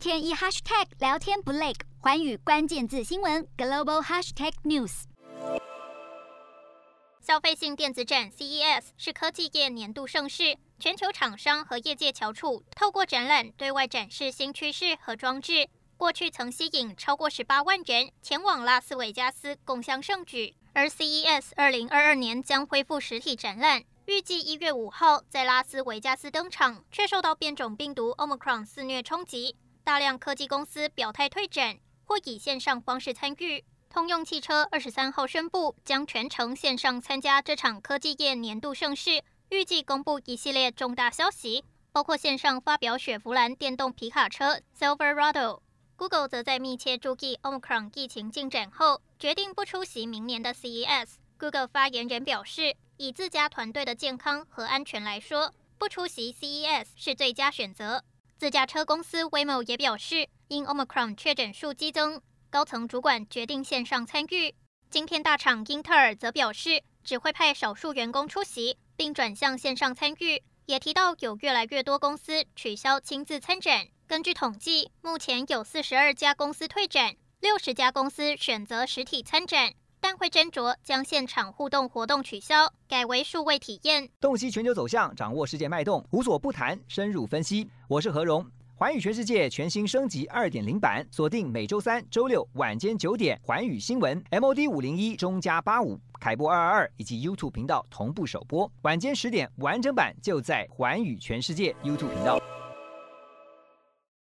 天一 hashtag 聊天不累，环宇关键字新闻 global hashtag news。消费性电子展 CES 是科技业年度盛事，全球厂商和业界翘楚，透过展览对外展示新趋势和装置。过去曾吸引超过十八万人前往拉斯维加斯共襄盛举，而 CES 二零二二年将恢复实体展览。预计一月五号在拉斯维加斯登场，却受到变种病毒 Omicron 肆虐冲击，大量科技公司表态退展或以线上方式参与。通用汽车二十三号宣布将全程线上参加这场科技业年度盛事，预计公布一系列重大消息，包括线上发表雪佛兰电动皮卡车 Silverado。Google 则在密切注意 Omicron 疫情进展后，决定不出席明年的 CES。Google 发言人表示，以自家团队的健康和安全来说，不出席 CES 是最佳选择。自驾车公司 Waymo 也表示，因 Omicron 确诊数激增，高层主管决定线上参与。晶片大厂英特尔则表示，只会派少数员工出席，并转向线上参与。也提到有越来越多公司取消亲自参展。根据统计，目前有四十二家公司退展，六十家公司选择实体参展。但会斟酌将现场互动活动取消，改为数位体验。洞悉全球走向，掌握世界脉动，无所不谈，深入分析。我是何荣，环宇全世界全新升级二点零版，锁定每周三、周六晚间九点，环宇新闻 MOD 五零一中加八五凯播二二二以及 YouTube 频道同步首播，晚间十点完整版就在环宇全世界 YouTube 频道。